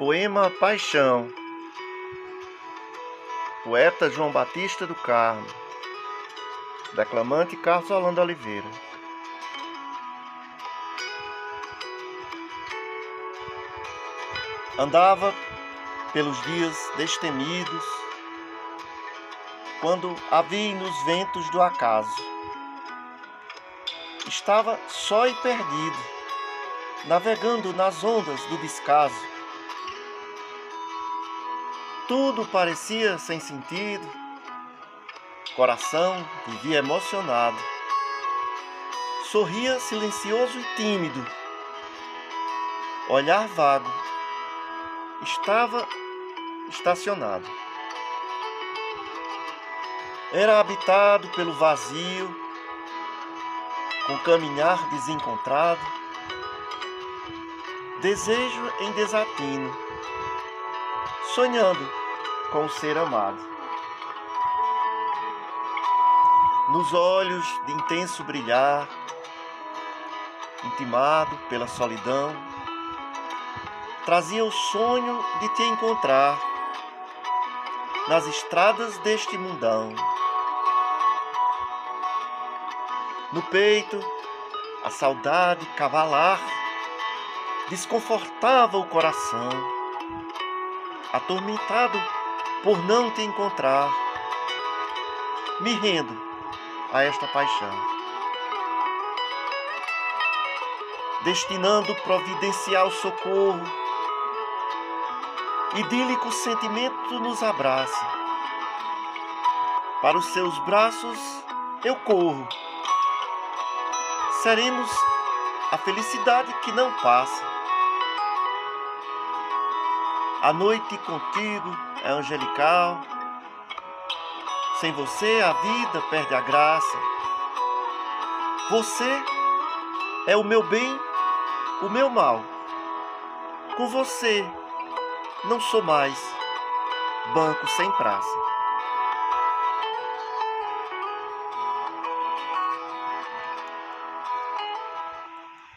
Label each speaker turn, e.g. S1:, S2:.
S1: Poema Paixão Poeta João Batista do Carmo Declamante Carlos Holanda Oliveira. Andava pelos dias destemidos Quando a vi nos ventos do acaso. Estava só e perdido Navegando nas ondas do descaso tudo parecia sem sentido. Coração vivia emocionado. Sorria silencioso e tímido. Olhar vago. Estava estacionado. Era habitado pelo vazio, com caminhar desencontrado, desejo em desatino, sonhando com o ser amado. Nos olhos de intenso brilhar, intimado pela solidão, trazia o sonho de te encontrar nas estradas deste mundão. No peito, a saudade cavalar desconfortava o coração, atormentado por não te encontrar. Me rendo a esta paixão. Destinando providencial socorro, idílico sentimento nos abraça. Para os seus braços eu corro. Seremos a felicidade que não passa. A noite contigo é angelical. Sem você a vida perde a graça. Você é o meu bem, o meu mal. Com você não sou mais banco sem praça.